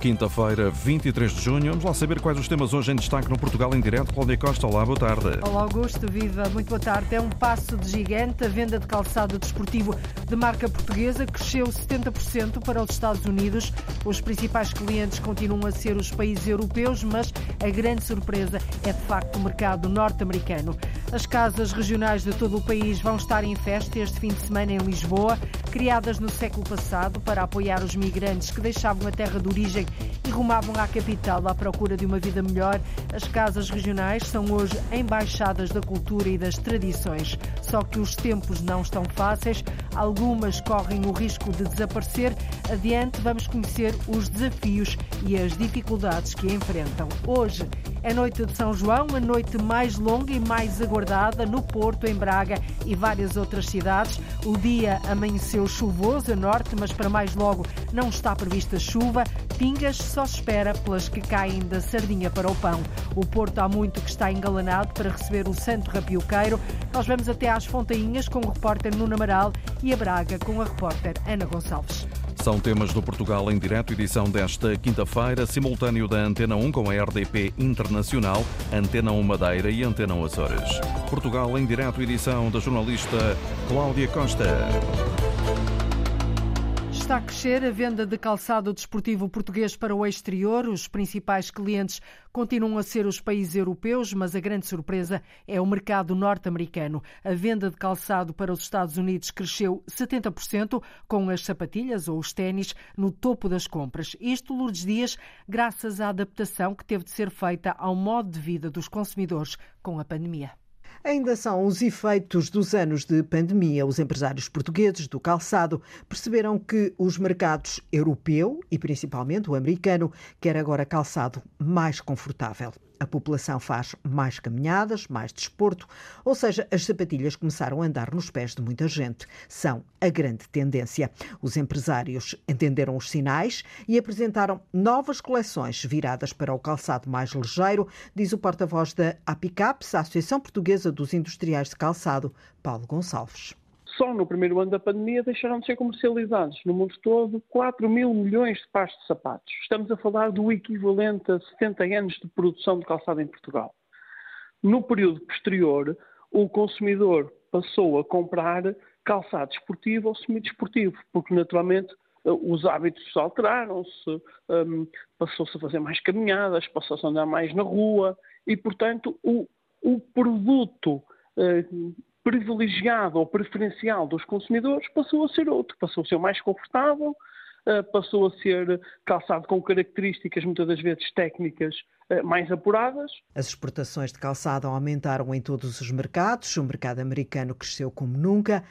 Quinta-feira, 23 de junho. Vamos lá saber quais os temas hoje em destaque no Portugal em direto. Cláudia Costa, olá, boa tarde. Olá, Augusto, viva, muito boa tarde. É um passo de gigante. A venda de calçado desportivo de marca portuguesa cresceu 70% para os Estados Unidos. Os principais clientes continuam a ser os países europeus, mas a grande surpresa é de facto o mercado norte-americano. As casas regionais de todo o país vão estar em festa este fim de semana em Lisboa, criadas no século passado para apoiar os migrantes que deixavam a terra de origem e rumavam à capital à procura de uma vida melhor. As casas regionais são hoje embaixadas da cultura e das tradições. Só que os tempos não estão fáceis, algumas correm o risco de desaparecer. Adiante, vamos conhecer os desafios e as dificuldades que enfrentam. Hoje é noite de São João, a noite mais longa e mais aguardada no Porto, em Braga e várias outras cidades. O dia amanheceu chuvoso a norte, mas para mais logo não está prevista chuva. Pingas só espera pelas que caem da sardinha para o pão. O Porto há muito que está engalanado para receber o Santo Rapioqueiro. Nós vamos até às Fontainhas com o repórter Nuno Amaral e a Braga com a repórter Ana Gonçalves. São temas do Portugal em direto, edição desta quinta-feira, simultâneo da Antena 1 com a RDP Internacional, Antena 1 Madeira e Antena 1 Açores. Portugal em direto, edição da jornalista Cláudia Costa. Está a crescer a venda de calçado desportivo português para o exterior. Os principais clientes continuam a ser os países europeus, mas a grande surpresa é o mercado norte-americano. A venda de calçado para os Estados Unidos cresceu 70%, com as sapatilhas ou os ténis no topo das compras. Isto, Lourdes Dias, graças à adaptação que teve de ser feita ao modo de vida dos consumidores com a pandemia. Ainda são os efeitos dos anos de pandemia. Os empresários portugueses do calçado perceberam que os mercados europeu e principalmente o americano quer agora calçado mais confortável. A população faz mais caminhadas, mais desporto, ou seja, as sapatilhas começaram a andar nos pés de muita gente. São a grande tendência. Os empresários entenderam os sinais e apresentaram novas coleções viradas para o calçado mais ligeiro, diz o porta-voz da APICAPS, a Associação Portuguesa dos Industriais de Calçado, Paulo Gonçalves só no primeiro ano da pandemia deixaram de ser comercializados no mundo todo 4 mil milhões de pares de sapatos. Estamos a falar do equivalente a 70 anos de produção de calçado em Portugal. No período posterior, o consumidor passou a comprar calçado esportivo ou semi-desportivo, porque naturalmente eh, os hábitos alteraram-se, um, passou-se a fazer mais caminhadas, passou-se a andar mais na rua e, portanto, o, o produto uh, privilegiado ou preferencial dos consumidores passou a ser outro, passou a ser mais confortável, eh, passou a ser calçado com características muitas das vezes técnicas eh, mais apuradas. As exportações de calçado aumentaram em todos os mercados, o mercado americano cresceu como nunca.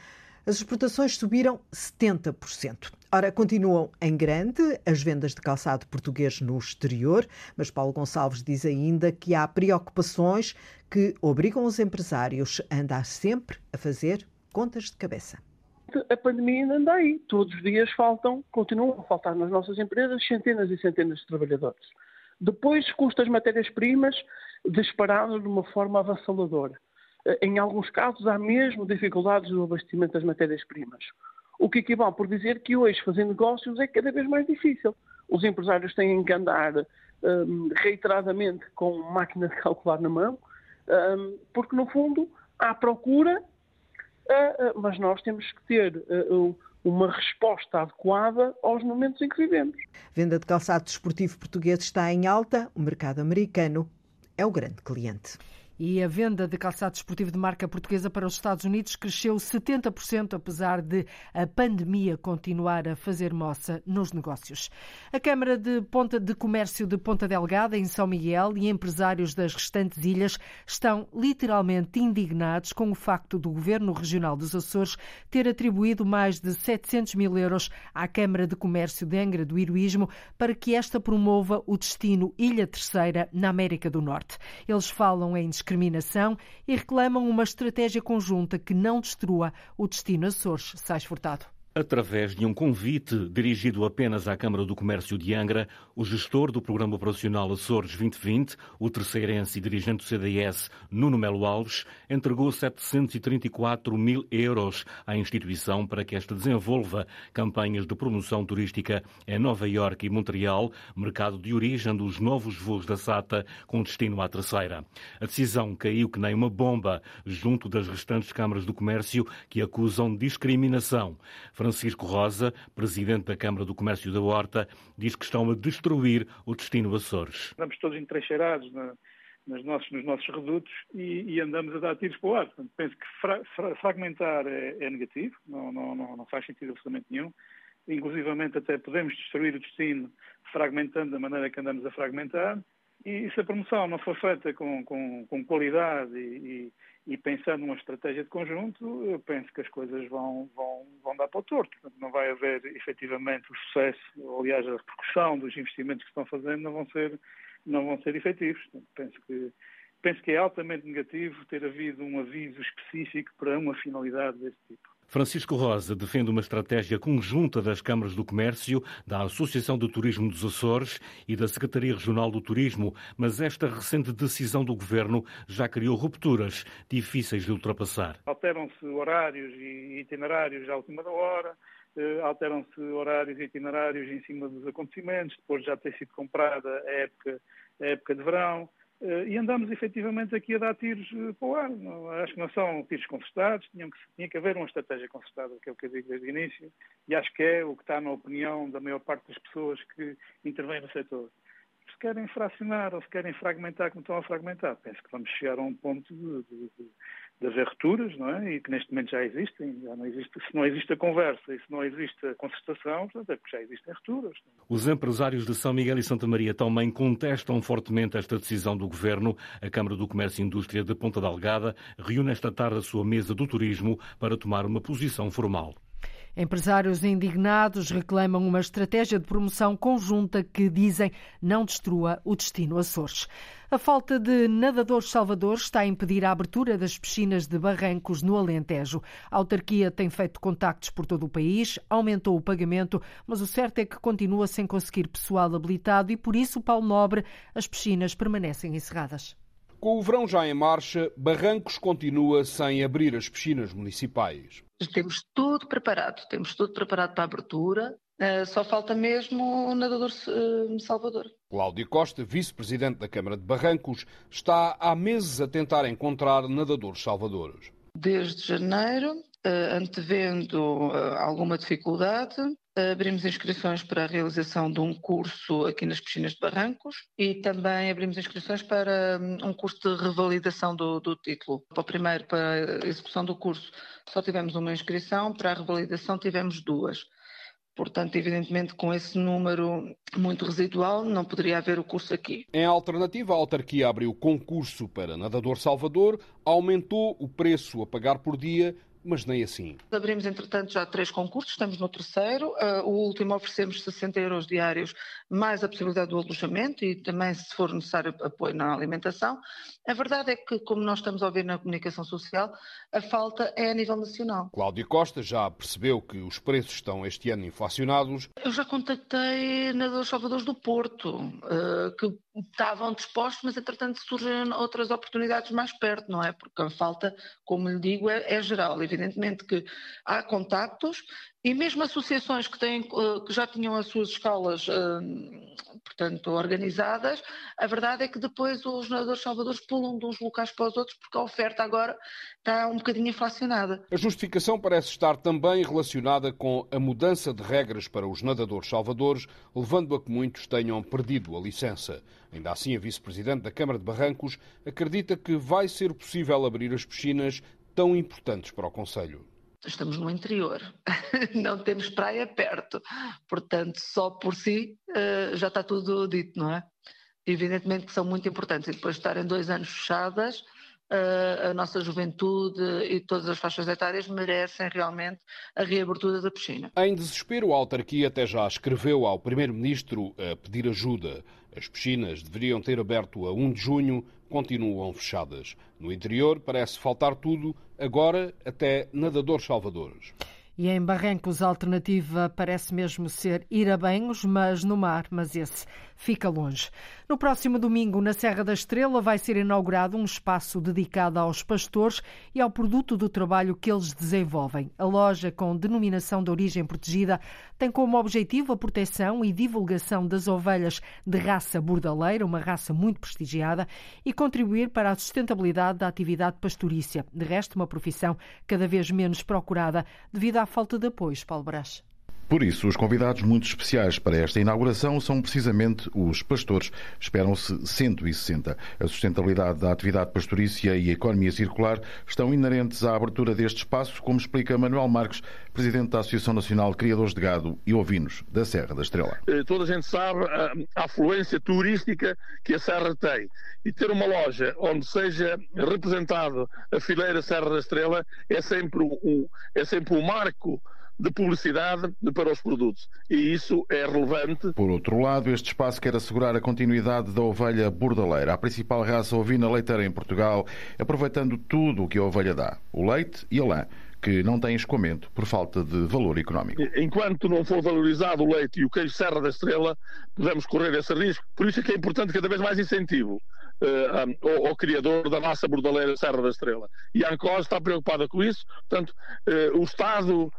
As exportações subiram 70%. Ora, continuam em grande as vendas de calçado português no exterior, mas Paulo Gonçalves diz ainda que há preocupações que obrigam os empresários a andar sempre a fazer contas de cabeça. A pandemia ainda anda aí. Todos os dias faltam, continuam a faltar nas nossas empresas centenas e centenas de trabalhadores. Depois, custas matérias-primas dispararam de uma forma avassaladora. Em alguns casos, há mesmo dificuldades no abastecimento das matérias-primas. O que equivale por dizer que hoje fazer negócios é cada vez mais difícil. Os empresários têm que andar um, reiteradamente com máquina de calcular na mão, um, porque no fundo há procura, uh, uh, mas nós temos que ter uh, uma resposta adequada aos momentos em que vivemos. Venda de calçado desportivo português está em alta, o mercado americano é o grande cliente. E a venda de calçado esportivo de marca portuguesa para os Estados Unidos cresceu 70%, apesar de a pandemia continuar a fazer moça nos negócios. A Câmara de Ponta de Comércio de Ponta Delgada, em São Miguel, e empresários das restantes ilhas estão literalmente indignados com o facto do Governo Regional dos Açores ter atribuído mais de 700 mil euros à Câmara de Comércio de Angra do Heroísmo para que esta promova o destino Ilha Terceira na América do Norte. Eles falam em discriminação e reclamam uma estratégia conjunta que não destrua o destino Açores. Sais Furtado. Através de um convite dirigido apenas à Câmara do Comércio de Angra, o gestor do Programa Operacional Açores 2020, o terceirense e dirigente do CDS, Nuno Melo Alves, entregou 734 mil euros à instituição para que esta desenvolva campanhas de promoção turística em Nova Iorque e Montreal, mercado de origem dos novos voos da SATA com destino à terceira. A decisão caiu que nem uma bomba junto das restantes câmaras do comércio que acusam discriminação. Francisco Rosa, presidente da Câmara do Comércio da Horta, diz que estão a destruir o destino Açores. Estamos todos entrincheirados na, nos, nossos, nos nossos redutos e, e, andamos a dar tiros para o ar. Portanto, penso que fra, fra, fragmentar é, é negativo, não, não, não, não, faz sentido absolutamente nenhum. Inclusivamente até podemos destruir o destino fragmentando da maneira que andamos a fragmentar. E se a promoção não for feita com, com, com qualidade e, e pensando numa estratégia de conjunto, eu penso que as coisas vão, vão, vão dar para o torto. Não vai haver efetivamente o sucesso, ou, aliás, a repercussão dos investimentos que estão fazendo não vão ser, não vão ser efetivos. Penso que, penso que é altamente negativo ter havido um aviso específico para uma finalidade desse tipo. Francisco Rosa defende uma estratégia conjunta das câmaras do comércio, da Associação do Turismo dos Açores e da Secretaria Regional do Turismo, mas esta recente decisão do governo já criou rupturas difíceis de ultrapassar. Alteram-se horários e itinerários à última hora, eh, alteram-se horários e itinerários em cima dos acontecimentos, depois de já ter sido comprada a época, a época de verão. Uh, e andamos efetivamente aqui a dar tiros uh, para o ar. Não, acho que não são tiros concertados, tinha que, tinha que haver uma estratégia concertada, que é o que eu digo desde o início, e acho que é o que está na opinião da maior parte das pessoas que intervêm no setor. Se querem fracionar ou se querem fragmentar como estão a fragmentar, penso que vamos chegar a um ponto de, de, de de haver não é? E que neste momento já existem, já não existe, se não existe a conversa e se não existe a concertação, portanto, é porque já existem rupturas. Os empresários de São Miguel e Santa Maria também contestam fortemente esta decisão do Governo. A Câmara do Comércio e Indústria de Ponta Delgada reúne esta tarde a sua mesa do turismo para tomar uma posição formal. Empresários indignados reclamam uma estratégia de promoção conjunta que, dizem, não destrua o destino Açores. A falta de nadadores salvadores está a impedir a abertura das piscinas de barrancos no Alentejo. A autarquia tem feito contactos por todo o país, aumentou o pagamento, mas o certo é que continua sem conseguir pessoal habilitado e, por isso, Paulo Nobre, as piscinas permanecem encerradas. Com o verão já em marcha, Barrancos continua sem abrir as piscinas municipais. Temos tudo preparado, temos tudo preparado para a abertura, uh, só falta mesmo o nadador uh, Salvador. Cláudio Costa, vice-presidente da Câmara de Barrancos, está há meses a tentar encontrar nadadores salvadores. Desde janeiro, uh, antevendo alguma dificuldade, abrimos inscrições para a realização de um curso aqui nas piscinas de Barrancos e também abrimos inscrições para hum, um curso de revalidação do, do título. Para o primeiro, para a execução do curso, só tivemos uma inscrição, para a revalidação tivemos duas. Portanto, evidentemente, com esse número muito residual, não poderia haver o curso aqui. Em alternativa, a autarquia abriu concurso para nadador Salvador, aumentou o preço a pagar por dia mas nem assim. Abrimos, entretanto, já três concursos, estamos no terceiro. Uh, o último oferecemos 60 euros diários, mais a possibilidade do alojamento e também, se for necessário, apoio na alimentação. A verdade é que, como nós estamos a ouvir na comunicação social, a falta é a nível nacional. Cláudio Costa já percebeu que os preços estão este ano inflacionados. Eu já contactei nadadores salvadores do Porto, uh, que estavam dispostos, mas entretanto surgem outras oportunidades mais perto, não é? Porque a falta, como lhe digo, é, é geral. Evidentemente que há contactos e mesmo associações que, têm, eh, que já tinham as suas escolas, eh, portanto, organizadas, a verdade é que depois os nadadores salvadores pulam de uns locais para os outros porque a oferta agora está um bocadinho inflacionada. A justificação parece estar também relacionada com a mudança de regras para os nadadores salvadores, levando a que muitos tenham perdido a licença. Ainda assim, a vice-presidente da Câmara de Barrancos acredita que vai ser possível abrir as piscinas tão importantes para o Conselho. Estamos no interior, não temos praia perto, portanto, só por si uh, já está tudo dito, não é? Evidentemente que são muito importantes e depois de estarem dois anos fechadas, uh, a nossa juventude e todas as faixas etárias merecem realmente a reabertura da piscina. Em desespero, a autarquia até já escreveu ao Primeiro-Ministro a pedir ajuda. As piscinas deveriam ter aberto a 1 de junho, continuam fechadas. No interior parece faltar tudo, agora até nadadores salvadores. E em Barrancos, a alternativa parece mesmo ser ir a banhos, mas no mar, mas esse fica longe. No próximo domingo, na Serra da Estrela, vai ser inaugurado um espaço dedicado aos pastores e ao produto do trabalho que eles desenvolvem. A loja, com denominação de origem protegida, tem como objetivo a proteção e divulgação das ovelhas de raça bordaleira, uma raça muito prestigiada, e contribuir para a sustentabilidade da atividade pastorícia. De resto, uma profissão cada vez menos procurada devido à falta de apoios, Paulo Brás. Por isso, os convidados muito especiais para esta inauguração são precisamente os pastores. Esperam-se 160. A sustentabilidade da atividade pastorícia e a economia circular estão inerentes à abertura deste espaço, como explica Manuel Marques, presidente da Associação Nacional de Criadores de Gado e Ovinos da Serra da Estrela. Eh, toda a gente sabe a afluência turística que a Serra tem. E ter uma loja onde seja representado a fileira Serra da Estrela é sempre um, é sempre um marco de publicidade para os produtos. E isso é relevante. Por outro lado, este espaço quer assegurar a continuidade da ovelha bordaleira, a principal raça ovina leiteira em Portugal, aproveitando tudo o que a ovelha dá: o leite e a lã que não tem escoamento por falta de valor económico. Enquanto não for valorizado o leite e o queijo Serra da Estrela, podemos correr esse risco. Por isso é que é importante cada vez mais incentivo uh, ao, ao, criador da raça bordaleira Serra da Estrela. E a ANCOS está preocupada com isso. Portanto, uh, o Estado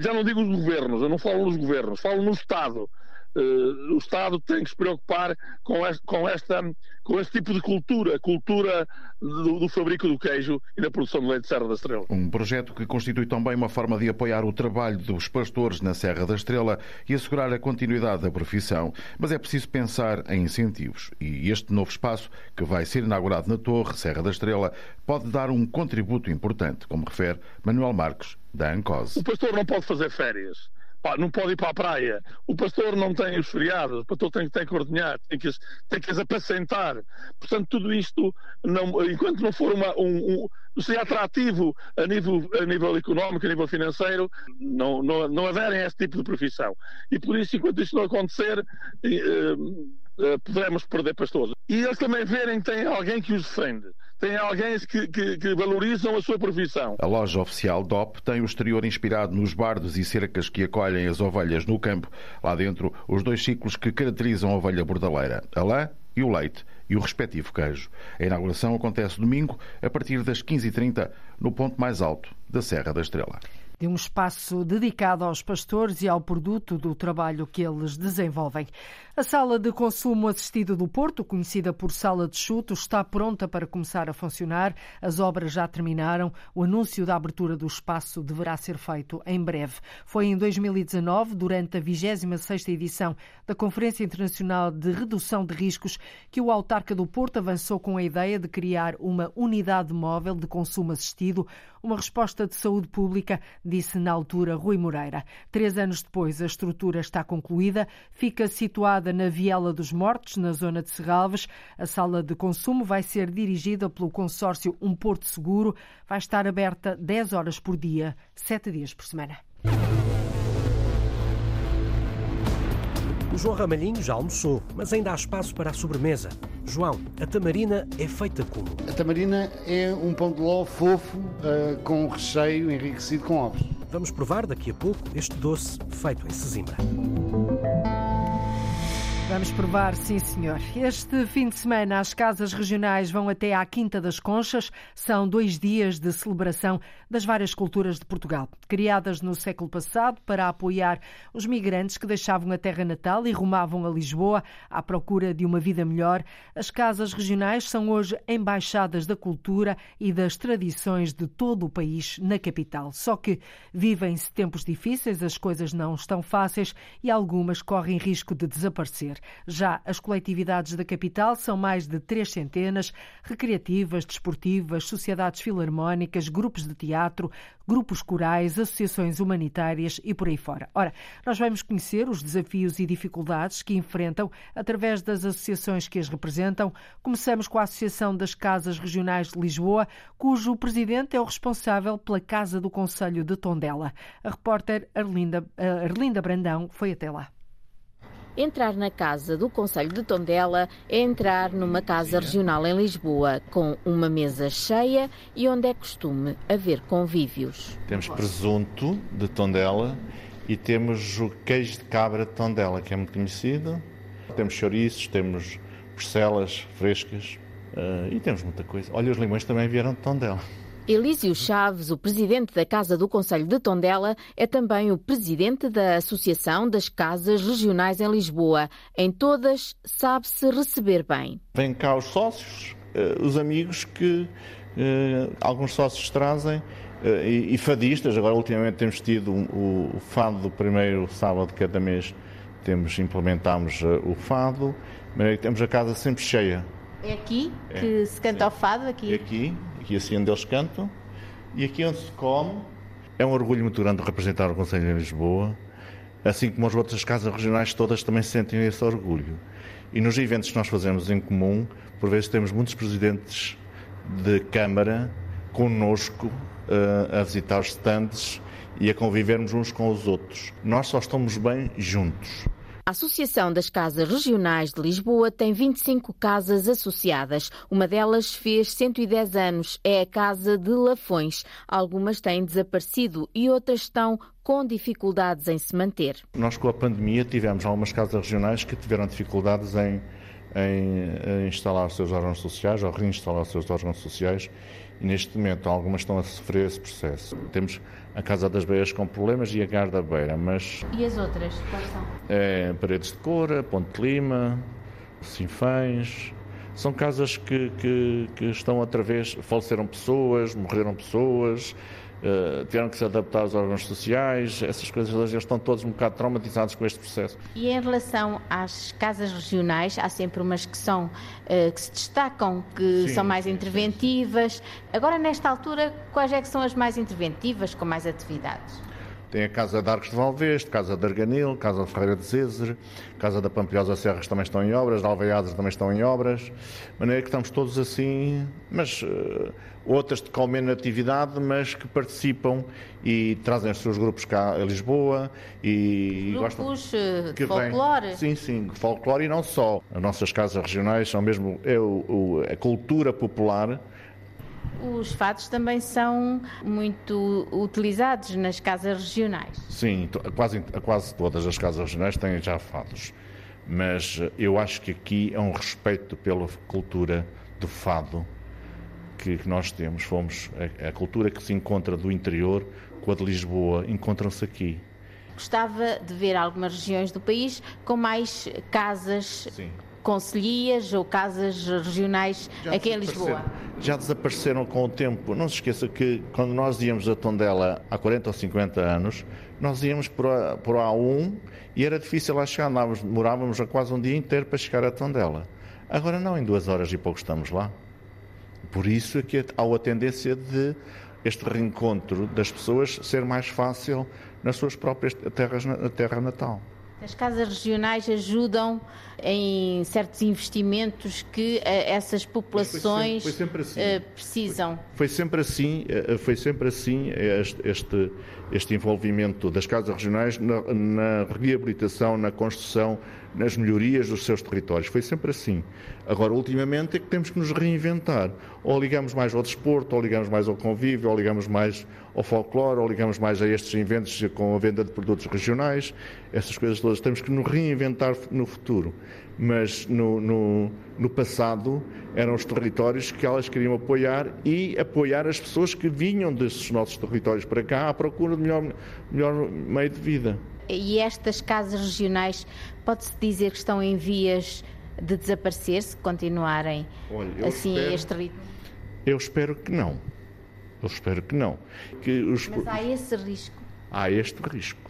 já não digo os governos, eu não falo nos governos, falo no Estado. Uh, o Estado tem que se preocupar com, este, com, esta, com este tipo de cultura, cultura do, do, fabrico do queijo e da produção de leite de Serra da Estrela. Um projeto que constitui também uma forma de apoiar o trabalho dos pastores na Serra da Estrela e assegurar a continuidade da profissão. Mas é preciso pensar em incentivos e este novo espaço, que vai ser inaugurado na Torre Serra da Estrela, pode dar um contributo importante, como refere Manuel Marques, da ANCOS. O pastor não pode fazer férias Não pode ir para a praia. O pastor não tem os feriados, o pastor tem, tem que ordenhar, tem que, tem que as apacentar. Portanto, tudo isto, não, enquanto não for uma, um, um, atrativo a nível, a nível económico, a nível financeiro, não, não, não aderem a esse tipo de profissão. E por isso, enquanto isto não acontecer, eh, poderemos perder pastores. E eles também verem que tem alguém que os defende tem alguém que, que, que, valorizam a sua profissão. A loja oficial DOP tem o exterior inspirado nos bardos e cercas que acolhem as ovelhas no campo. Lá dentro, os dois ciclos que caracterizam a ovelha bordaleira, a lã e o leite e o respectivo queijo. A inauguração acontece domingo, a partir das 15h30, no ponto mais alto da Serra da Estrela de um espaço dedicado aos pastores e ao produto do trabalho que eles desenvolvem. A sala de consumo assistido do Porto, conhecida por Sala de Chuto, está pronta para começar a funcionar. As obras já terminaram. O anúncio da abertura do espaço deverá ser feito em breve. Foi em 2019, durante a 26ª edição da Conferência Internacional de Redução de Riscos, que o autarca do Porto avançou com a ideia de criar uma unidade móvel de consumo assistido, uma resposta de saúde pública, disse na altura Rui Moreira. Três anos depois, a estrutura está concluída, fica situada na Viela dos Mortos, na zona de Serralves. A sala de consumo vai ser dirigida pelo consórcio Um Porto Seguro, vai estar aberta 10 horas por dia, 7 dias por semana. O João Ramalhinho já almoçou, mas ainda há espaço para a sobremesa. João, a tamarina é feita como? A tamarina é um pão de ló fofo uh, com recheio enriquecido com ovos. Vamos provar daqui a pouco este doce feito em Sesimbra. Vamos provar, sim senhor. Este fim de semana as casas regionais vão até à Quinta das Conchas. São dois dias de celebração das várias culturas de Portugal. Criadas no século passado para apoiar os migrantes que deixavam a terra natal e rumavam a Lisboa à procura de uma vida melhor, as casas regionais são hoje embaixadas da cultura e das tradições de todo o país na capital. Só que vivem-se tempos difíceis, as coisas não estão fáceis e algumas correm risco de desaparecer. Já as coletividades da capital são mais de três centenas, recreativas, desportivas, sociedades filarmónicas, grupos de teatro, grupos corais, associações humanitárias e por aí fora. Ora, nós vamos conhecer os desafios e dificuldades que enfrentam através das associações que as representam. Começamos com a Associação das Casas Regionais de Lisboa, cujo presidente é o responsável pela Casa do Conselho de Tondela. A repórter Arlinda, Arlinda Brandão foi até lá. Entrar na casa do Conselho de Tondela é entrar numa casa regional em Lisboa, com uma mesa cheia e onde é costume haver convívios. Temos presunto de Tondela e temos o queijo de cabra de Tondela, que é muito conhecido. Temos chouriços, temos porcelas frescas uh, e temos muita coisa. Olha, os limões também vieram de Tondela. Elísio Chaves, o presidente da Casa do Conselho de Tondela, é também o presidente da Associação das Casas Regionais em Lisboa. Em todas, sabe-se receber bem. Vêm cá os sócios, eh, os amigos que eh, alguns sócios trazem eh, e fadistas. Agora, ultimamente, temos tido o fado do primeiro sábado de cada mês, temos implementámos o fado, mas temos a casa sempre cheia. É aqui que é, se canta sim. o fado? Aqui? É aqui aqui assim onde eles cantam, e aqui onde se come. É um orgulho muito grande representar o Conselho de Lisboa, assim como as outras casas regionais todas também sentem esse orgulho. E nos eventos que nós fazemos em comum, por vezes temos muitos presidentes de Câmara connosco uh, a visitar os stands e a convivermos uns com os outros. Nós só estamos bem juntos. A Associação das Casas Regionais de Lisboa tem 25 casas associadas. Uma delas fez 110 anos. É a Casa de Lafões. Algumas têm desaparecido e outras estão com dificuldades em se manter. Nós, com a pandemia, tivemos algumas casas regionais que tiveram dificuldades em, em, em instalar os seus órgãos sociais ou reinstalar os seus órgãos sociais e neste momento algumas estão a sofrer esse processo. Temos a Casa das Beiras com problemas e a Garda Beira, mas... E as outras, quais são? É, Paredes de Cora, Ponte de Lima, Sinfães... São casas que, que, que estão outra vez... Faleceram pessoas, morreram pessoas, uh, tiveram que se adaptar aos órgãos sociais, essas coisas eles estão todos um bocado traumatizados com este processo. E em relação às casas regionais, há sempre umas que são uh, que se destacam, que sim, são mais sim, interventivas. Sim. Agora, nesta altura, quais é que são as mais interventivas, com mais atividades? Tem a Casa de Arcos de Valveste, Casa de Arganil, Casa de Ferreira de Césares, Casa da Pampilhosa Serras também estão em obras, de Alveiadas também estão em obras, de maneira que estamos todos assim, mas uh, outras de com menos atividade, mas que participam e trazem os seus grupos cá a Lisboa e grupos gostam eh, de folclore. Vem, sim, sim, folclore e não só. As nossas casas regionais são mesmo é o, a cultura popular os fados também são muito utilizados nas casas regionais. Sim, quase, quase todas as casas regionais têm já fados. Mas eu acho que aqui é um respeito pela cultura do fado que, nós temos. Fomos a, a cultura que se encontra do interior com a de Lisboa encontram-se aqui. Gostava de ver algumas regiões do país com mais casas Sim conselhias ou casas regionais já aqui em Lisboa? Já desapareceram com o tempo. Não se esqueça que quando nós íamos a Tondela há 40 ou 50 anos, nós íamos por a, por a A1 e era difícil lá chegar. Andávamos, demorávamos quase um dia inteiro para chegar a Tondela. Agora não, em duas horas e pouco estamos lá. Por isso é que há a tendência de este reencontro das pessoas ser mais fácil nas suas próprias terras, na terra natal. As casas regionais ajudam em certos investimentos que eh, essas populações foi sempre, foi sempre assim. Eh, precisam. Foi, foi, sempre assim, eh, foi sempre assim este, este, este envolvimento das casas regionais na, na reabilitação, na construção, nas melhorias dos seus territórios. Foi sempre assim. Agora, ultimamente, é que temos que nos reinventar. Ou ligamos mais ao desporto, ou ligamos mais ao convívio, ou ligamos mais ao folclore, ou ligamos mais a estes eventos com a venda de produtos regionais, essas coisas todas. Temos que nos reinventar no futuro. Mas no, no, no passado eram os territórios que elas queriam apoiar e apoiar as pessoas que vinham desses nossos territórios para cá à procura de melhor, melhor meio de vida. E estas casas regionais, pode-se dizer que estão em vias de desaparecer se continuarem Olha, assim espero, a este ritmo? Eu espero que não. Eu espero que não. Que os... Mas há esse risco? Há este risco.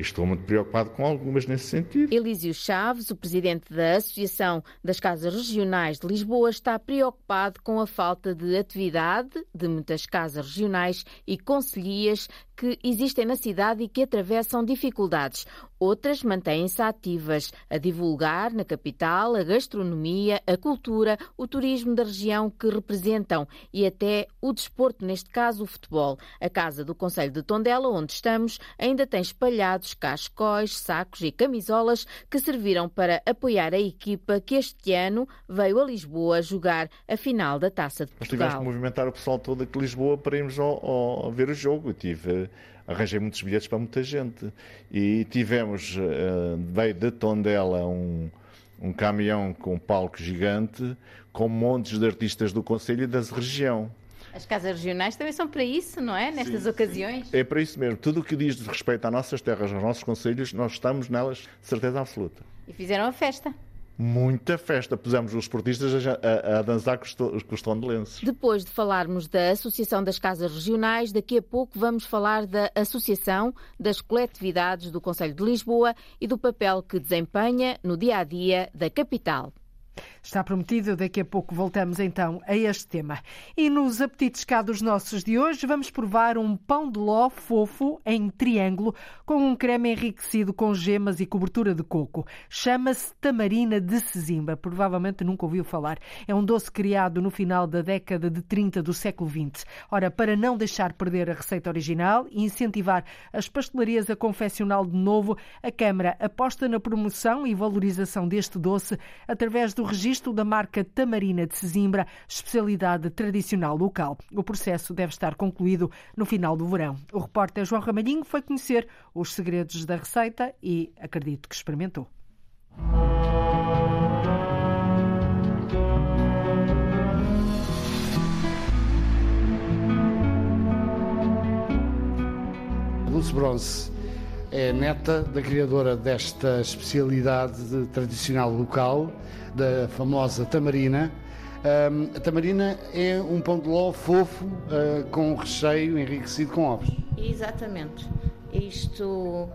Estou muito preocupado com algumas nesse sentido. Elísio Chaves, o presidente da Associação das Casas Regionais de Lisboa, está preocupado com a falta de atividade de muitas casas regionais e conselhias que existem na cidade e que atravessam dificuldades. Outras mantêm-se ativas a divulgar na capital a gastronomia, a cultura, o turismo da região que representam e até o desporto, neste caso o futebol. A Casa do Conselho de Tondela, onde estamos, ainda tem espalhado calçados, cascóis, sacos e camisolas que serviram para apoiar a equipa que este ano veio a Lisboa jogar a final da Taça de Portugal. Nós tivemos que movimentar o pessoal todo aqui de Lisboa para irmos ao, ao, ver o jogo. Eu tive, arranjei muitos bilhetes para muita gente. E tivemos, uh, veio de Tondela um, um caminhão com um palco gigante com montes de artistas do Conselho e da região. As casas regionais também são para isso, não é? Nestas sim, ocasiões? Sim. É para isso mesmo. Tudo o que diz respeito às nossas terras, aos nossos conselhos, nós estamos nelas, certeza absoluta. E fizeram a festa muita festa. Pusemos os esportistas a, a, a dançar com os, com os tondelenses. Depois de falarmos da Associação das Casas Regionais, daqui a pouco vamos falar da Associação das Coletividades do Conselho de Lisboa e do papel que desempenha no dia a dia da capital. Está prometido, daqui a pouco voltamos então a este tema. E nos apetites cá dos nossos de hoje, vamos provar um pão de ló fofo em triângulo com um creme enriquecido com gemas e cobertura de coco. Chama-se tamarina de Sesimbra. Provavelmente nunca ouviu falar. É um doce criado no final da década de 30 do século XX. Ora, para não deixar perder a receita original e incentivar as pastelarias a confeccioná de novo, a Câmara aposta na promoção e valorização deste doce através do registro registro da marca Tamarina de Sesimbra, especialidade tradicional local. O processo deve estar concluído no final do verão. O repórter João Ramalhinho foi conhecer os segredos da receita e acredito que experimentou. Dulce Bronze é neta da criadora desta especialidade tradicional local da famosa tamarina. Um, a tamarina é um pão de ló fofo uh, com recheio enriquecido com ovos. Exatamente. Isto,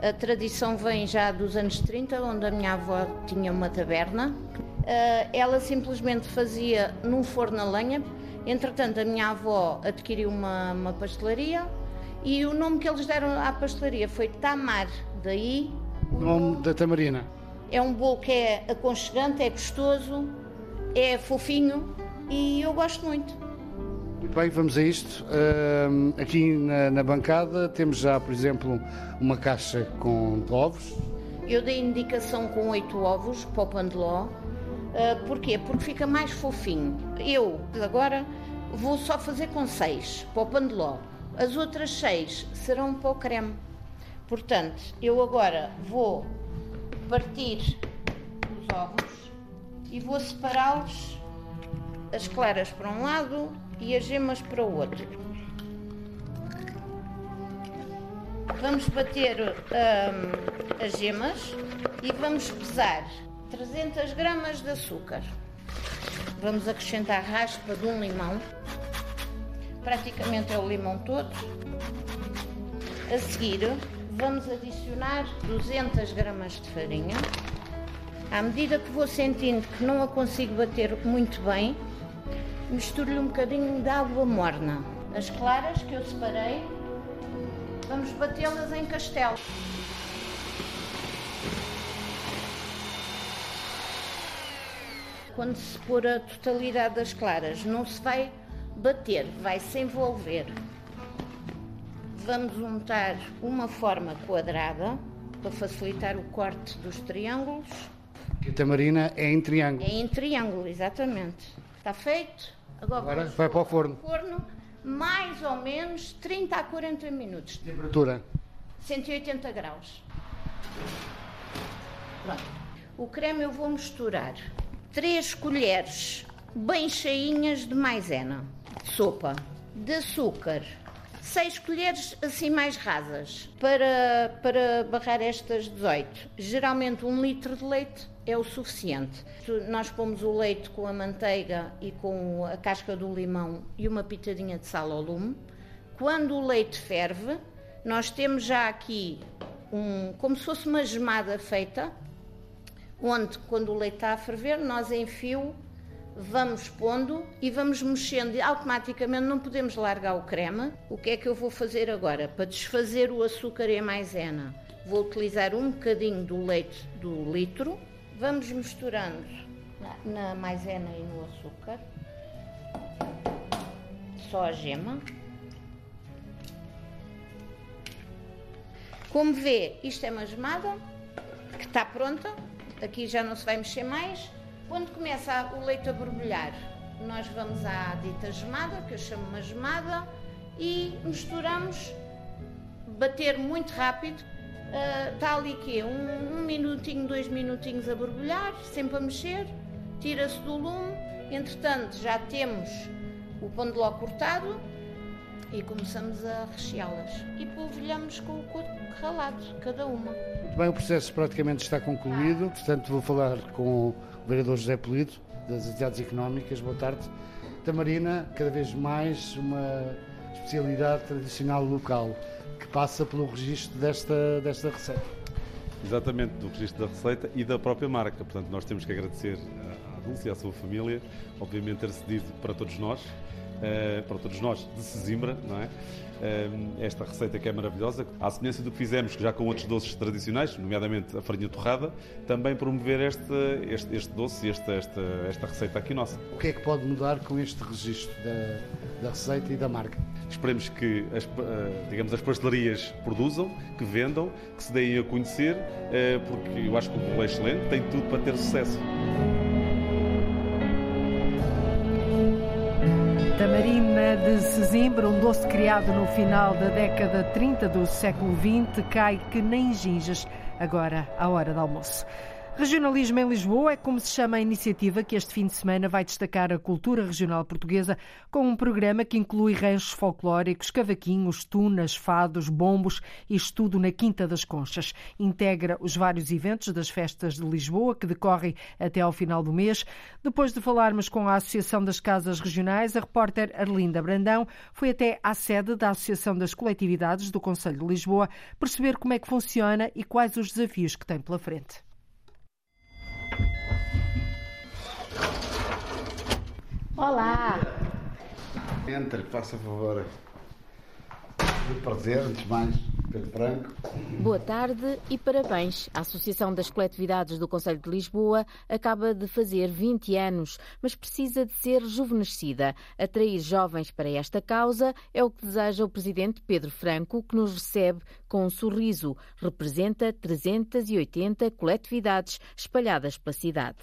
a tradição vem já dos anos 30, onde a minha avó tinha uma taberna. Uh, ela simplesmente fazia num forno a lenha. Entretanto, a minha avó adquiriu uma, uma pastelaria e o nome que eles deram à pastelaria foi Tamar. Daí o nome da tamarina. É um bolo que é aconchegante, é gostoso, é fofinho e eu gosto muito. Muito bem, vamos a isto. Uh, aqui na, na, bancada temos já, por exemplo, uma caixa com ovos. Eu dei indicação com oito ovos para o pandeló. Uh, porquê? Porque fica mais fofinho. Eu, agora, vou só fazer com seis para o pandeló. As outras seis serão para o creme. Portanto, eu agora vou partir os ovos e vou separá-los, as claras para um lado e as gemas para o outro. Vamos bater hum, as gemas e vamos pesar 300 gramas de açúcar. Vamos acrescentar raspa de um limão, praticamente é o limão todo. A seguir, vamos adicionar 200 gramas de farinha. À medida que vou sentindo que não a consigo bater muito bem, misturo-lhe um bocadinho de água morna. As claras que eu separei, vamos batê-las em castelo. Quando se pôr a totalidade das claras, não se vai bater, vai se envolver vamos untar uma forma quadrada para facilitar o corte dos triângulos. A tamarina é em triângulo. É em triângulo, exatamente. Está feito. Agora, Agora vai para o forno. forno mais ou menos 30 a 40 minutos. Temperatura? 180 graus. Pronto. O creme eu vou misturar 3 colheres bem cheinhas de maisena, sopa, de açúcar, 6 colheres assim mais rasas para, para barrar estas 18. Geralmente um litro de leite é o suficiente. Nós pomos o leite com a manteiga e com a casca do limão e uma pitadinha de sal ao lume. Quando o leite ferve, nós temos já aqui um, como se fosse uma gemada feita, onde quando o leite está a ferver, nós em fio vamos pondo e vamos mexendo e automaticamente não podemos largar o creme. O que é que eu vou fazer agora? Para desfazer o açúcar e a maisena, vou utilizar um bocadinho do leite do litro, vamos misturando na, na maisena e no açúcar, só a gema. Como vê, isto é uma gemada que está pronta, aqui já não se vai mexer mais. Quando começa o leite a borbulhar, nós vamos à dita gemada, que eu chamo uma gemada, e misturamos, bater muito rápido. Uh, está ali que um, um minutinho, dois minutinhos a borbulhar, sempre a mexer, tira-se do lume. Entretanto, já temos o pão de ló cortado e começamos a recheá-las. E polvilhamos com o coco ralado, cada uma. Muito bem, o processo praticamente está concluído, portanto vou falar com vereador José Polido, das Atividades Económicas. Boa tarde. Tamarina, cada vez mais uma especialidade tradicional local que passa pelo registro desta, desta receita. Exatamente, do registro da receita e da própria marca. Portanto, nós temos que agradecer à Dulce e à sua família, obviamente ter cedido para todos nós, eh, para todos nós de Sesimbra, não é? esta receita que é maravilhosa, à semelhança do que fizemos já com outros doces tradicionais, nomeadamente a farinha torrada, também promover este, este, este doce e esta, esta, esta receita aqui nossa. O que é que pode mudar com este registro da, da receita e da marca? Esperemos que as, eh, digamos, as pastelarias produzam, que vendam, que se deem a conhecer, eh, porque eu acho que o bolo é excelente, tem tudo para ter sucesso. Tamarina de Sesimbra, um doce criado no final da década 30 do século XX, cai que nem ginjas agora à hora do almoço. Regionalismo em Lisboa é como se chama a iniciativa que este fim de semana vai destacar a cultura regional portuguesa com um programa que inclui ranchos folclóricos, cavaquinhos, tunas, fados, bombos e estudo na Quinta das Conchas. Integra os vários eventos das festas de Lisboa que decorrem até ao final do mês. Depois de falarmos com a Associação das Casas Regionais, a repórter Arlinda Brandão foi até à sede da Associação das Coletividades do Conselho de Lisboa perceber como é que funciona e quais os desafios que tem pela frente. Olá! Entre, faça favor. Muito prazer, antes de mais, Pedro Franco. Boa tarde e parabéns. A Associação das Coletividades do Conselho de Lisboa acaba de fazer 20 anos, mas precisa de ser rejuvenescida. Atrair jovens para esta causa é o que deseja o presidente Pedro Franco, que nos recebe com um sorriso. Representa 380 coletividades espalhadas pela cidade.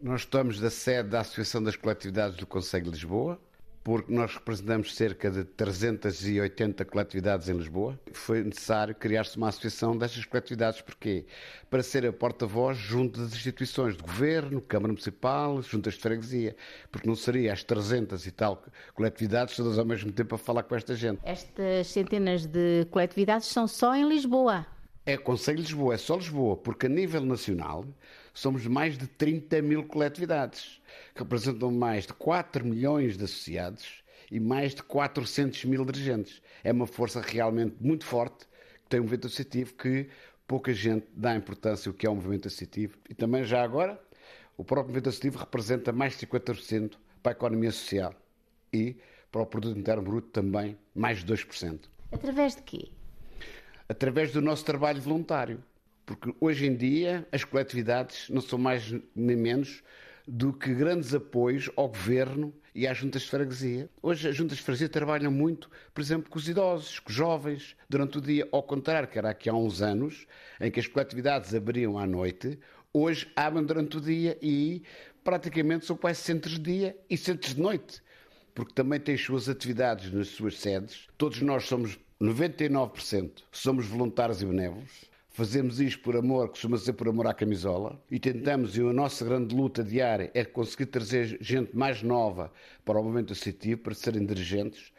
Nós estamos da sede da Associação das Coletividades do Conselho de Lisboa, porque nós representamos cerca de 380 coletividades em Lisboa. Foi necessário criar-se uma associação destas coletividades, porque Para ser a porta-voz junto das instituições de governo, Câmara Municipal, juntas de freguesia, porque não seria as 300 e tal coletividades todas ao mesmo tempo a falar com esta gente. Estas centenas de coletividades são só em Lisboa? É Conselho de Lisboa, é só Lisboa, porque a nível nacional somos mais de 30 mil coletividades, que representam mais de 4 milhões de associados e mais de 400 mil dirigentes. É uma força realmente muito forte, que tem um movimento associativo que pouca gente dá importância o que é um movimento associativo. E também, já agora, o próprio movimento associativo representa mais de 50% para a economia social e para o produto interno bruto também mais de 2%. Através de quê? Através do nosso trabalho voluntário. Porque hoje em dia as coletividades não são mais nem menos do que grandes apoios ao governo e às juntas de freguesia. Hoje as juntas de freguesia trabalham muito, por exemplo, com os idosos, com os jovens, durante o dia, ao contrário que era aqui há uns anos, em que as coletividades abriam à noite, hoje abrem durante o dia e praticamente são quase centros de dia e centros de noite, porque também têm as suas atividades nas suas sedes. Todos nós somos 99% somos voluntários e benévolos. Fazemos isto por amor, costuma ser por amor à camisola, e tentamos, e a nossa grande luta diária é conseguir trazer gente mais nova para o movimento associativo, para serem dirigentes.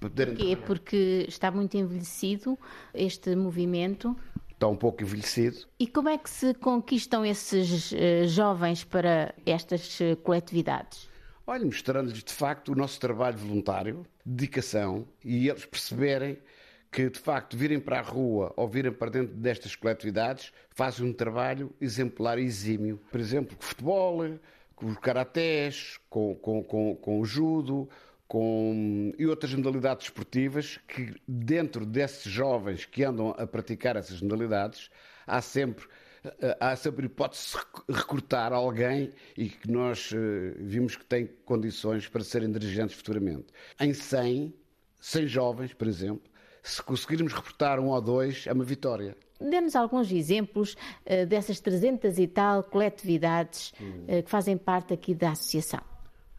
Para poderem... Porquê? Porque está muito envelhecido este movimento? Está um pouco envelhecido. E como é que se conquistam esses uh, jovens para estas uh, coletividades? Olha, mostrando-lhes de facto o nosso trabalho voluntário, dedicação, e eles perceberem que de facto virem para a rua ou virem para dentro destas coletividades fazem um trabalho exemplar e exímio. Por exemplo, com o futebol, com os karatés, com, com, com, com o judo, com, e outras modalidades esportivas que dentro desses jovens que andam a praticar essas modalidades há sempre há sempre hipótese de recrutar alguém e que nós uh, vimos que tem condições para serem dirigentes futuramente. Em 100, 100 jovens, por exemplo, Se conseguirmos reportar um ou dois, é uma vitória. Dê-nos alguns exemplos uh, dessas 300 e tal coletividades uh, que fazem parte aqui da associação.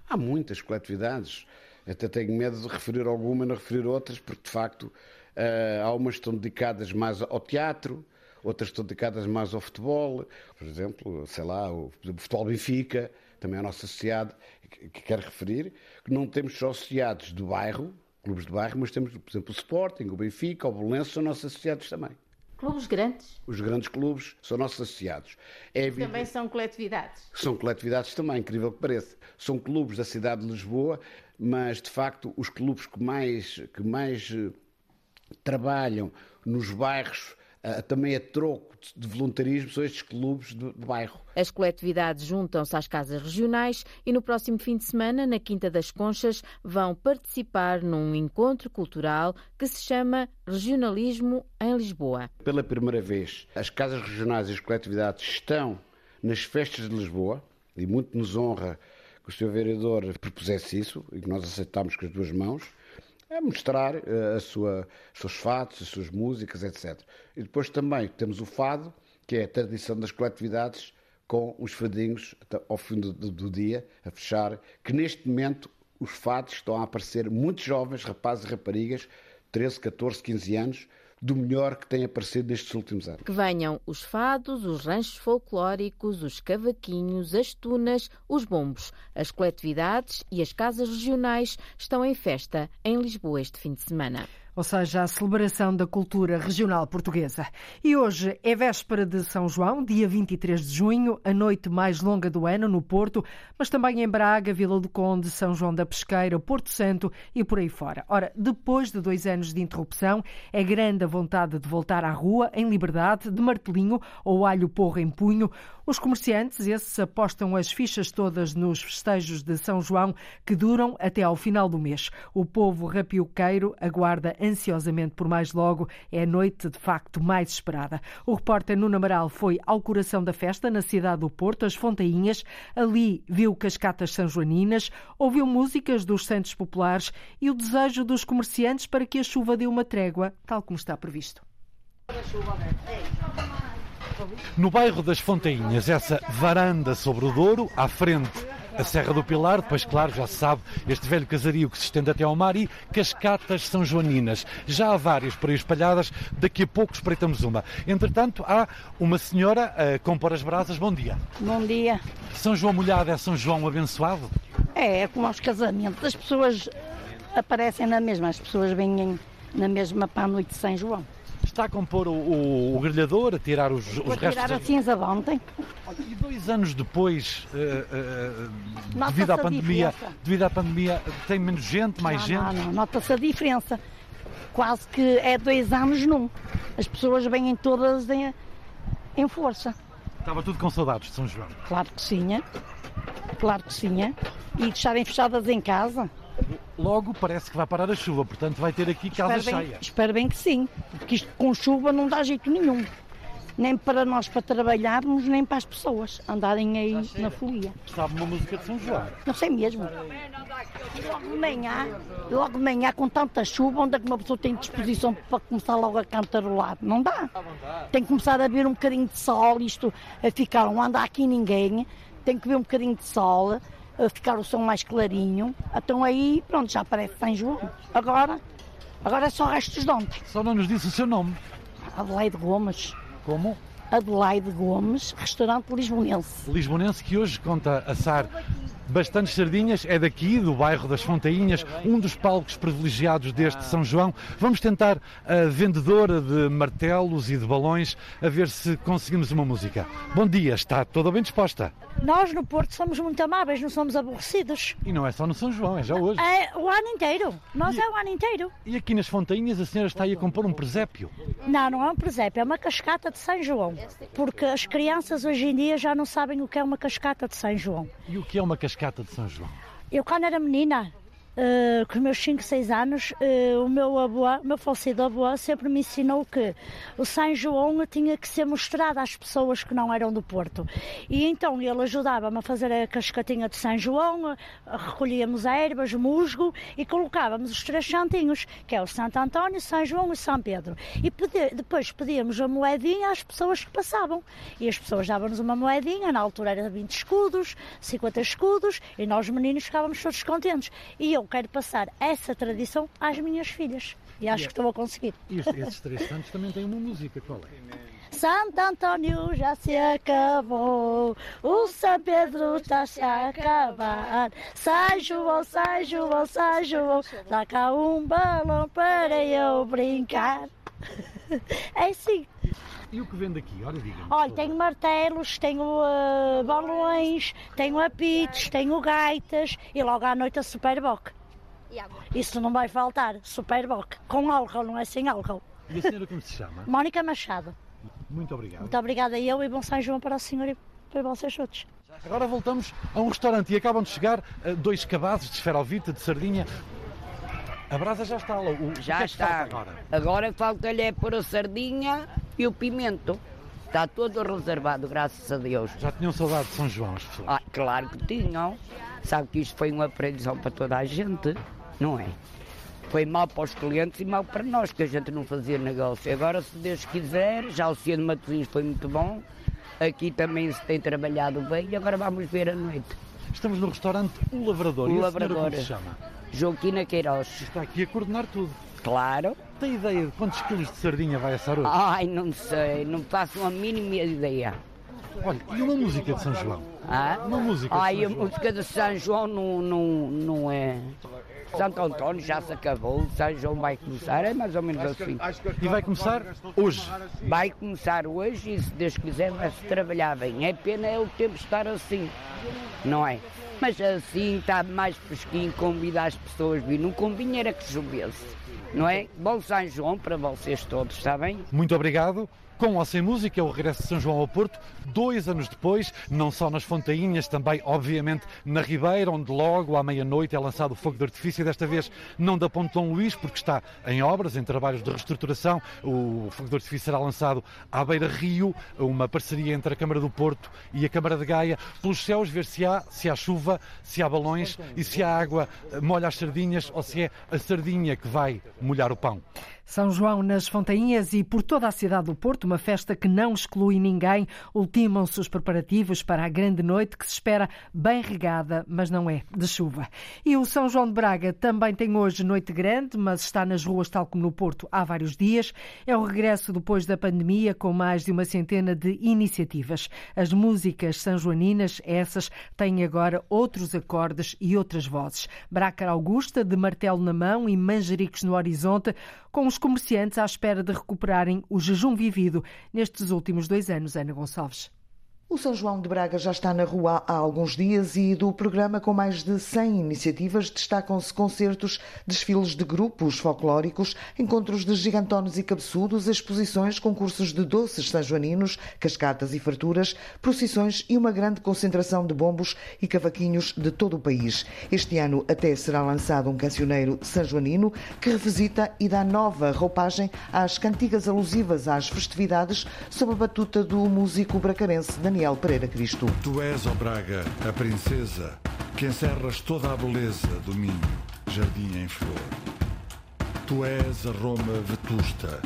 Há muitas coletividades. Até tenho medo de referir alguma e não referir outras, porque de facto uh, há umas que estão dedicadas mais ao teatro, outras estão dedicadas mais ao futebol. Por exemplo, sei lá, o Futebol Benfica, também é nosso associado, que quero referir, que não temos só associados do bairro, clubes de bairro, mas temos, por exemplo, o Sporting, o Benfica, o Bolense, são nossos associados também. Clubes grandes? Os grandes clubes são nossos associados. É também são coletividades? São coletividades também, incrível que pareça. São clubes da cidade de Lisboa, mas de facto os clubes que mais, que mais eh, trabalham nos bairros uh, também a troco de voluntarismo são estes clubes de, de bairro. As coletividades juntam-se às casas regionais e no próximo fim de semana, na Quinta das Conchas, vão participar num encontro cultural que se chama Regionalismo em Lisboa. Pela primeira vez, as casas regionais e as coletividades estão nas festas de Lisboa e muito nos honra que o Sr. Vereador propusesse isso e que nós aceitámos com as duas mãos é mostrar uh, a sua, os seus fatos, as suas músicas, etc. E depois também temos o fado, que é a tradição das coletividades, com os fadinhos ao fim do, do, do dia, a fechar, que neste momento os fados estão a aparecer muitos jovens, rapazes e raparigas, 13, 14, 15 anos, do melhor que tem aparecido nestes últimos anos. Que venham os fados, os ranchos folclóricos, os cavaquinhos, as tunas, os bombos. As coletividades e as casas regionais estão em festa em Lisboa este fim de semana ou seja, a celebração da cultura regional portuguesa. E hoje é véspera de São João, dia 23 de junho, a noite mais longa do ano no Porto, mas também em Braga, Vila do Conde, São João da Pesqueira, Porto Santo e por aí fora. Ora, depois de dois anos de interrupção, é grande a vontade de voltar à rua, em liberdade, de martelinho ou alho porro em punho. Os comerciantes, esses, apostam as fichas todas nos festejos de São João, que duram até ao final do mês. O povo rapioqueiro aguarda ansiosamente por mais logo. É a noite, de facto, mais esperada. O repórter Nuno Amaral foi ao coração da festa, na cidade do Porto, as Fontainhas. Ali viu cascatas sanjoaninas, ouviu músicas dos santos populares e o desejo dos comerciantes para que a chuva dê uma trégua, tal como está previsto. No bairro das Fontainhas, essa varanda sobre o Douro, à frente a Serra do Pilar, depois, claro, já se sabe, este velho casario que se estende até ao mar e cascatas são joaninas. Já há várias por aí espalhadas, daqui a pouco espreitamos uma. Entretanto, há uma senhora a compor as brasas. Bom dia. Bom dia. São João molhado é São João abençoado? É, é como aos casamentos. As pessoas aparecem na mesma, as pessoas vêm na mesma para a noite de São João. Está a compor o, o, o grelhador, a tirar os, os restos? tirar a cinza de ontem. E dois anos depois, uh, uh, devido, à pandemia, devido à pandemia, tem menos gente, mais não, gente? Não, não, nota-se a diferença. Quase que é dois anos num. As pessoas vêm todas em, em força. Estava tudo com saudades de São João? Claro que sim, claro que sim. E de estarem fechadas em casa. Logo parece que vai parar a chuva, portanto vai ter aqui casa espero cheia. Bem, espero bem que sim, porque isto com chuva não dá jeito nenhum. Nem para nós para trabalharmos, nem para as pessoas andarem aí na folia. Sabe uma música de São João? Não sei mesmo. Logo de manhã, logo de manhã, com tanta chuva, onde é que uma pessoa tem disposição para começar logo a cantarolar? Não dá. Tem que começar a ver um bocadinho de sol, isto a ficar, não anda aqui ninguém, tem que ver um bocadinho de sol ficar o som mais clarinho. Então aí, pronto, já parece São João. Agora, agora é só restos de ontem. Só não nos disse o seu nome. Adelaide Gomes. Como? Adelaide Gomes, restaurante lisbonense. Lisbonense que hoje conta assar bastantes sardinhas, é daqui, do bairro das Fontainhas, um dos palcos privilegiados deste São João. Vamos tentar a vendedora de martelos e de balões a ver se conseguimos uma música. Bom dia, está toda bem disposta? Nós no Porto somos muito amáveis, não somos aborrecidos. E não é só no São João, é já hoje. É o ano inteiro. Nós e, é o ano inteiro. E aqui nas Fontainhas a senhora está aí a compor um presépio? Não, não é um presépio, é uma cascata de São João. Porque as crianças hoje em dia já não sabem o que é uma cascata de São João. E o que é uma cascata de São João? Eu quando era menina, uh, com os meus 5, 6 anos, uh, o meu avô, meu falecido avô, sempre me ensinou que o São João tinha que ser mostrado às pessoas que não eram do Porto. E então ele ajudava-me a fazer a cascatinha de São João, recolhíamos ervas, musgo e colocávamos os três santinhos, que é o Santo António, São João e São Pedro. E pedi, depois pedíamos a moedinha às pessoas que passavam. E as pessoas davam-nos uma moedinha, na altura era 20 escudos, 50 escudos, e nós meninos ficávamos todos contentes. E eu quero passar essa tradição às minhas filhas. E acho que estou a conseguir. E estes três santos também têm uma música, qual é? Santo Antônio já se acabou, o São Pedro está-se a acabar. Sai João, sai João, sai João, dá cá um balão para eu brincar. É assim. E o que vende aqui? Olha, diga Olha, tenho martelos, tenho uh, balões, tenho apitos, tenho gaitas e logo à noite a Superboc. Isso não vai faltar, Superboc. Com álcool, não é sem álcool. E a senhora como se chama? Mónica Machado. Muito obrigado. Muito obrigada a eu e bom São João para o senhor e para vocês todos. Agora voltamos a um restaurante e acabam de chegar uh, dois cabazes de esferovite, de sardinha. A brasa já está lá. O, já o está. agora? Agora falta-lhe é pôr a sardinha e o pimento. Está todo reservado, graças a Deus. Já tinham saudade de São João, as pessoas? Ah, claro que tinham. Sabe que isto foi uma aprendizão para toda a gente, não é? Foi mal para os clientes e mal para nós, que a gente não fazia negócio. Agora, se Deus quiser, já o Ciano de Matosinhos foi muito bom. Aqui também se tem trabalhado bem e agora vamos ver a noite. Estamos no restaurante O Lavrador. O e a Lavrador. como se chama? Joaquina Queiroz. Está aqui a coordenar tudo. Claro. Tem ideia de quantos quilos de sardinha vai assar hoje? Ai, não sei, não faço a mínima ideia. Olha, e uma música de São João? Ah? Uma música de Ai, São a João? música de São João não, não, não é. Santo Antônio já se acabou, São João vai começar, é mais ou menos assim. E vai começar hoje? Vai começar hoje e se Deus quiser vai-se trabalhar bem. É pena é o tempo estar assim, não é? Mas assim está mais fresquinho, convida as pessoas a vir. Não convinha era que chovesse, não é? Bom São João para vocês todos, está bem? Muito obrigado. Com ou sem música, é o regresso de São João ao Porto, dois anos depois, não só nas Fontainhas, também, obviamente, na Ribeira, onde logo à meia-noite é lançado o fogo de artifício, desta vez não da Ponte Dom Luís, porque está em obras, em trabalhos de reestruturação. O fogo de artifício será lançado à Beira Rio, uma parceria entre a Câmara do Porto e a Câmara de Gaia, pelos céus, ver se há, se há chuva, se há balões e se a água molha as sardinhas ou se é a sardinha que vai molhar o pão. São João nas Fontainhas e por toda a cidade do Porto, uma festa que não exclui ninguém. Ultimam-se os preparativos para a grande noite que se espera bem regada, mas não é de chuva. E o São João de Braga também tem hoje noite grande, mas está nas ruas tal como no Porto há vários dias. É o regresso depois da pandemia com mais de uma centena de iniciativas. As músicas sanjoaninas, essas, têm agora outros acordes e outras vozes. Braca Augusta, de martelo na mão e manjericos no horizonte, com os comerciantes à espera de recuperarem o jejum vivido nestes últimos dois anos, Ana Gonçalves. O São João de Braga já está na rua há alguns dias e do programa com mais de 100 iniciativas destacam-se concertos, desfiles de grupos folclóricos, encontros de gigantones e cabeçudos, exposições, concursos de doces sanjoaninos, cascatas e farturas, procissões e uma grande concentração de bombos e cavaquinhos de todo o país. Este ano até será lançado um cancioneiro sanjoanino que revisita e dá nova roupagem às cantigas alusivas às festividades sob a batuta do músico bracarense Daniel Daniel Pereira Cristo. Tu és, ó Braga, a princesa que encerras toda a beleza do Minho, jardim em flor. Tu és a Roma vetusta,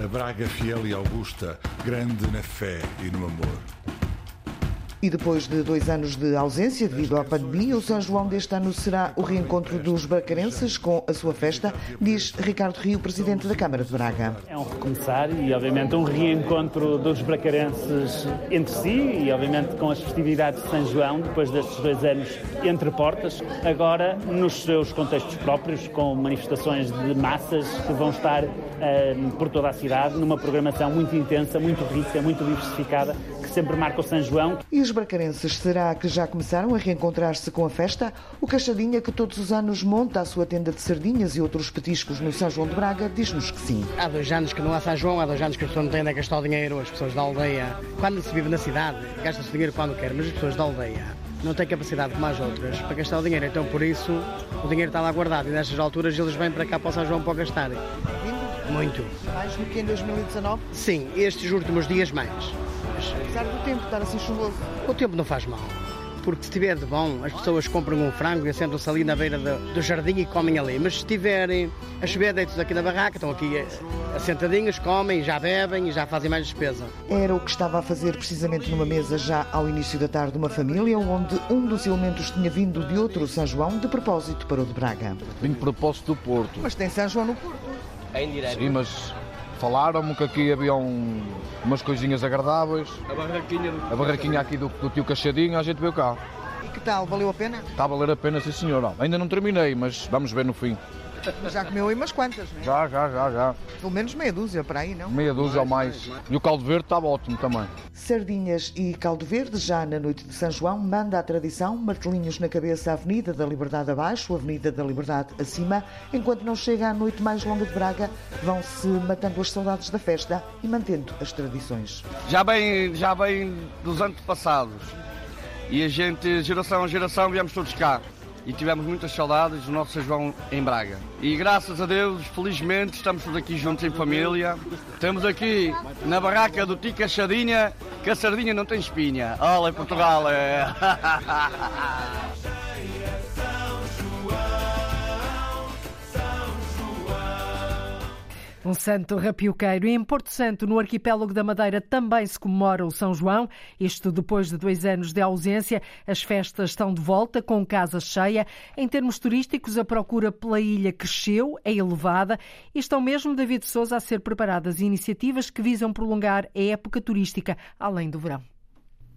a Braga fiel e augusta, grande na fé e no amor. E depois de dois anos de ausência devido à pandemia, o São João deste ano será o reencontro dos bracarenses com a sua festa, diz Ricardo Rio, presidente da Câmara de Braga. É um recomeçar e, obviamente, um reencontro dos bracarenses entre si e, obviamente, com as festividades de São João, depois destes dois anos entre portas, agora nos seus contextos próprios, com manifestações de massas que vão estar uh, por toda a cidade, numa programação muito intensa, muito rica, muito diversificada, sempre marca o São João. E os bracarenses, será que já começaram a reencontrar-se com a festa? O Caixadinha, que todos os anos monta a sua tenda de sardinhas e outros petiscos no São João de Braga, diz-nos que sim. Há dois anos que não há São João, há dois anos que as pessoas não têm onde gastar o dinheiro, as pessoas da aldeia. Quando se vive na cidade, gasta-se dinheiro quando quer, mas as pessoas da aldeia não têm capacidade como as outras para gastar o dinheiro. Então, por isso, o dinheiro está lá guardado e nestas alturas eles vêm para cá para o São João para gastar. Muito. Mais do que em 2019? Sim, estes últimos dias mais. Apesar do tempo estar assim chuvoso. O tempo não faz mal porque se estiver de bom, as pessoas compram um frango e assentam-se ali na beira do, do, jardim e comem ali. Mas se estiverem a chover deitos aqui na barraca, estão aqui assentadinhos, comem, já bebem e já fazem mais despesa. Era o que estava a fazer precisamente numa mesa já ao início da tarde uma família onde um dos elementos tinha vindo de outro São João de propósito para o de Braga. Vim de propósito do Porto. Mas tem São João no Porto. É indireto. Sim, mas falaram-me que aqui havia um, umas coisinhas agradáveis. A barraquinha do... A barraquinha aqui do, do tio Cachadinho, a gente veio cá. E que tal? Valeu a pena? Está a valer a pena, sim senhora. Ainda não terminei, mas vamos ver no fim. Mas já comeu aí umas quantas, não é? Já, já, já, já. Pelo menos meia dúzia para aí, não? Meia dúzia ou mais. E o caldo verde estava ótimo também. Sardinhas e caldo verde, já na noite de São João, manda a tradição, martelinhos na cabeça, Avenida da Liberdade abaixo, Avenida da Liberdade acima. Enquanto não chega a noite mais longa de Braga, vão-se matando as saudades da festa e mantendo as tradições. Já bem, já bem dos antepassados. E a gente, geração a geração, viemos todos cá e tivemos muitas saudades do nosso São João em Braga. E graças a Deus, felizmente, estamos todos aqui juntos em família. Estamos aqui na barraca do Tica Chadinha, que a sardinha não tem espinha. Olha, Portugal! É... Um santo rapioqueiro. E em Porto Santo, no arquipélago da Madeira, também se comemora o São João. Isto depois de dois anos de ausência. As festas estão de volta, com casa cheia. Em termos turísticos, a procura pela ilha cresceu, é elevada. E estão mesmo, David Souza, a ser preparadas iniciativas que visam prolongar a época turística além do verão.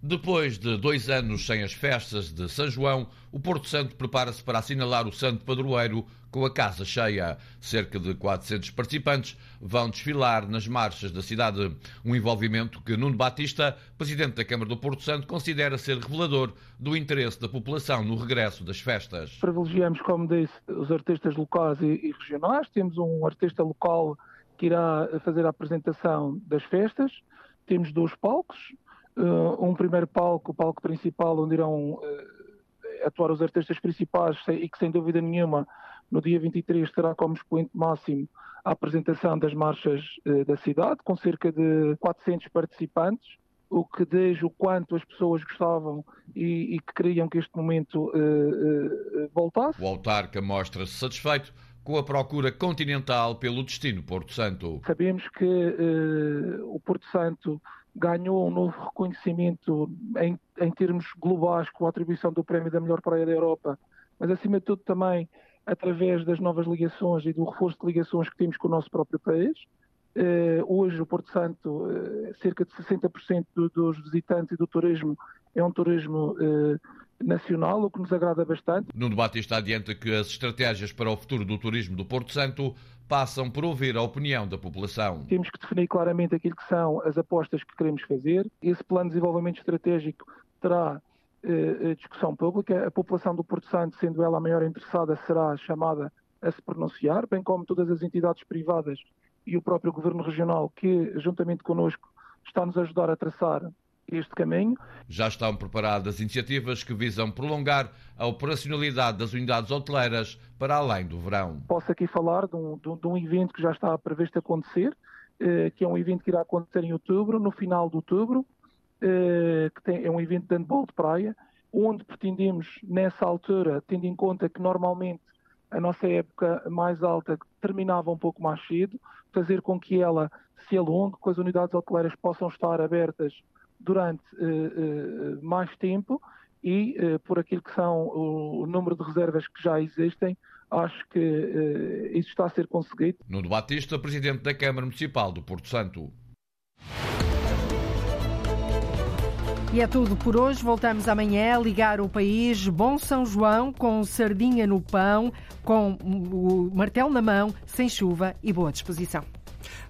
Depois de dois anos sem as festas de São João, o Porto Santo prepara-se para assinalar o Santo Padroeiro com a casa cheia. Cerca de 400 participantes vão desfilar nas marchas da cidade. Um envolvimento que Nuno Batista, presidente da Câmara do Porto Santo, considera ser revelador do interesse da população no regresso das festas. Privilegiamos, como disse, os artistas locais e regionais. Temos um artista local que irá fazer a apresentação das festas. Temos dois palcos uh, um primeiro palco, o palco principal, onde irão uh, atuar os artistas principais e que, sem dúvida nenhuma, no dia 23 terá como expoente máximo a apresentação das marchas uh, da cidade, com cerca de 400 participantes, o que diz o quanto as pessoas gostavam e, e que queriam que este momento voltasse. O autarca mostra-se satisfeito com a procura continental pelo destino Porto Santo. Sabemos que o Porto Santo ganhou um novo reconhecimento em, em termos globais com a atribuição do prémio da melhor praia da Europa, mas acima de tudo também através das novas ligações e do reforço de ligações que temos com o nosso próprio país. Uh, hoje o Porto Santo, uh, cerca de 60% do, dos visitantes e do turismo é um turismo uh, nacional, o que nos agrada bastante. No debate está adiante que as estratégias para o futuro do turismo do Porto Santo passam por ouvir a opinião da população. Temos que definir claramente aquilo que são as apostas que queremos fazer. Esse plano de desenvolvimento estratégico terá eh, discussão pública. A população do Porto Santo, sendo ela a maior interessada, será chamada a se pronunciar, bem como todas as entidades privadas e o próprio Governo Regional, que, juntamente connosco, está-nos a ajudar a traçar este caminho. Já estão preparadas iniciativas que visam prolongar a operacionalidade das unidades hoteleiras para além do verão. Posso aqui falar de um, de um evento que já está previsto acontecer, eh, que é um evento que irá acontecer em outubro, no final de outubro, eh, que tem, é um evento de handball de praia, onde pretendemos, nessa altura, tendo em conta que normalmente a nossa época mais alta terminava um pouco mais cedo, fazer com que ela se alongue, que as unidades hoteleiras possam estar abertas durante uh, uh, mais tempo e, uh, por aquilo que são o, o, número de reservas que já existem, acho que isso está a ser conseguido. No Batista, presidente da Câmara Municipal do Porto Santo. E é tudo por hoje. Voltamos amanhã a ligar o país. Bom São João, com sardinha no pão, com o martelo na mão, sem chuva e boa disposição.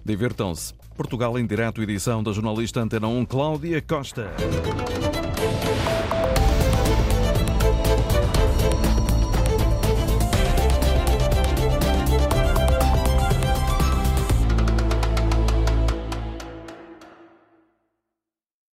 Divirtam-se. Portugal em direto, edição da jornalista Antena 1 Cláudia Costa.